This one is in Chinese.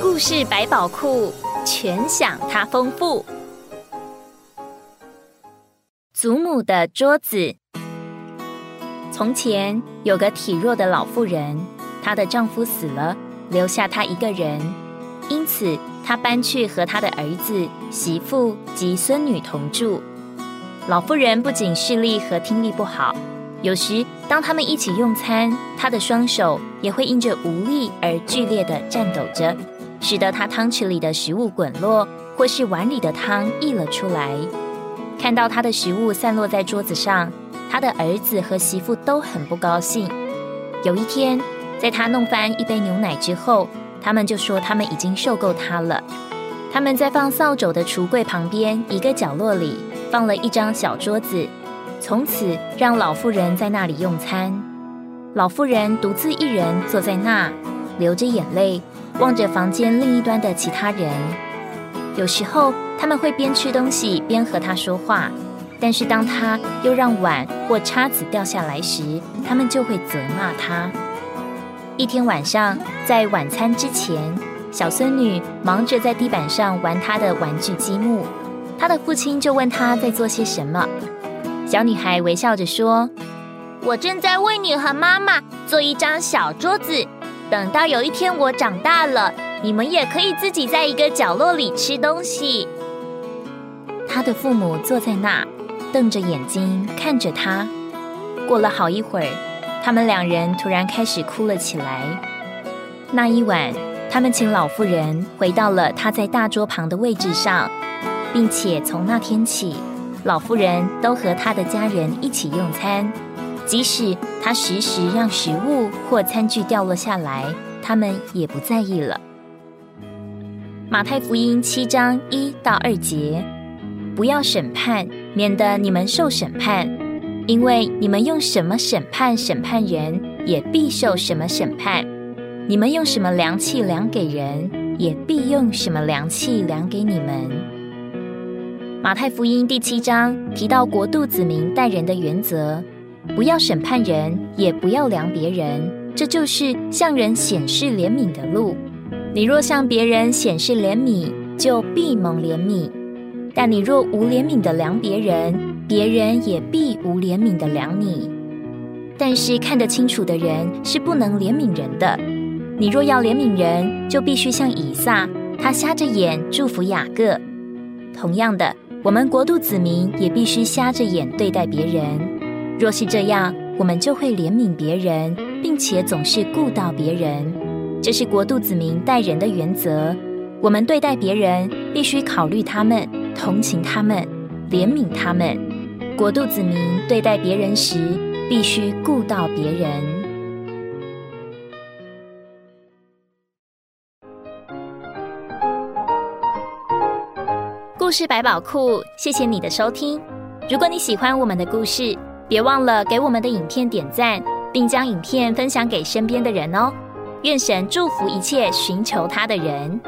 故事百宝库全享它丰富。祖母的桌子。从前有个体弱的老妇人，她的丈夫死了，留下她一个人，因此她搬去和她的儿子、媳妇及孙女同住。老妇人不仅视力和听力不好，有时当他们一起用餐，她的双手也会因着无力而剧烈的颤抖着，使得他汤匙里的食物滚落，或是碗里的汤溢了出来。看到他的食物散落在桌子上，他的儿子和媳妇都很不高兴。有一天，在他弄翻一杯牛奶之后，他们就说他们已经受够他了。他们在放扫帚的橱柜旁边一个角落里放了一张小桌子，从此让老妇人在那里用餐。老妇人独自一人坐在那，流着眼泪，望着房间另一端的其他人。有时候。他们会边吃东西边和他说话，但是当他又让碗或叉子掉下来时，他们就会责骂他。一天晚上，在晚餐之前，小孙女忙着在地板上玩她的玩具积木，她的父亲就问她在做些什么。小女孩微笑着说：“我正在为你和妈妈做一张小桌子，等到有一天我长大了，你们也可以自己在一个角落里吃东西。”他的父母坐在那，瞪着眼睛看着他。过了好一会儿，他们两人突然开始哭了起来。那一晚，他们请老妇人回到了他在大桌旁的位置上，并且从那天起，老妇人都和他的家人一起用餐，即使他时时让食物或餐具掉落下来，他们也不在意了。马太福音七章一到二节。不要审判，免得你们受审判。因为你们用什么审判审判人，也必受什么审判；你们用什么量器量给人，也必用什么量器量给你们。马太福音第七章提到国度子民待人的原则：不要审判人，也不要量别人。这就是向人显示怜悯的路。你若向别人显示怜悯，就必蒙怜悯。但你若无怜悯的量别人，别人也必无怜悯的量你。但是看得清楚的人是不能怜悯人的。你若要怜悯人，就必须像以撒，他瞎着眼祝福雅各。同样的，我们国度子民也必须瞎着眼对待别人。若是这样，我们就会怜悯别人，并且总是顾到别人。这是国度子民待人的原则。我们对待别人，必须考虑他们。同情他们，怜悯他们。国度子民对待别人时，必须顾到别人。故事百宝库，谢谢你的收听。如果你喜欢我们的故事，别忘了给我们的影片点赞，并将影片分享给身边的人哦。愿神祝福一切寻求他的人。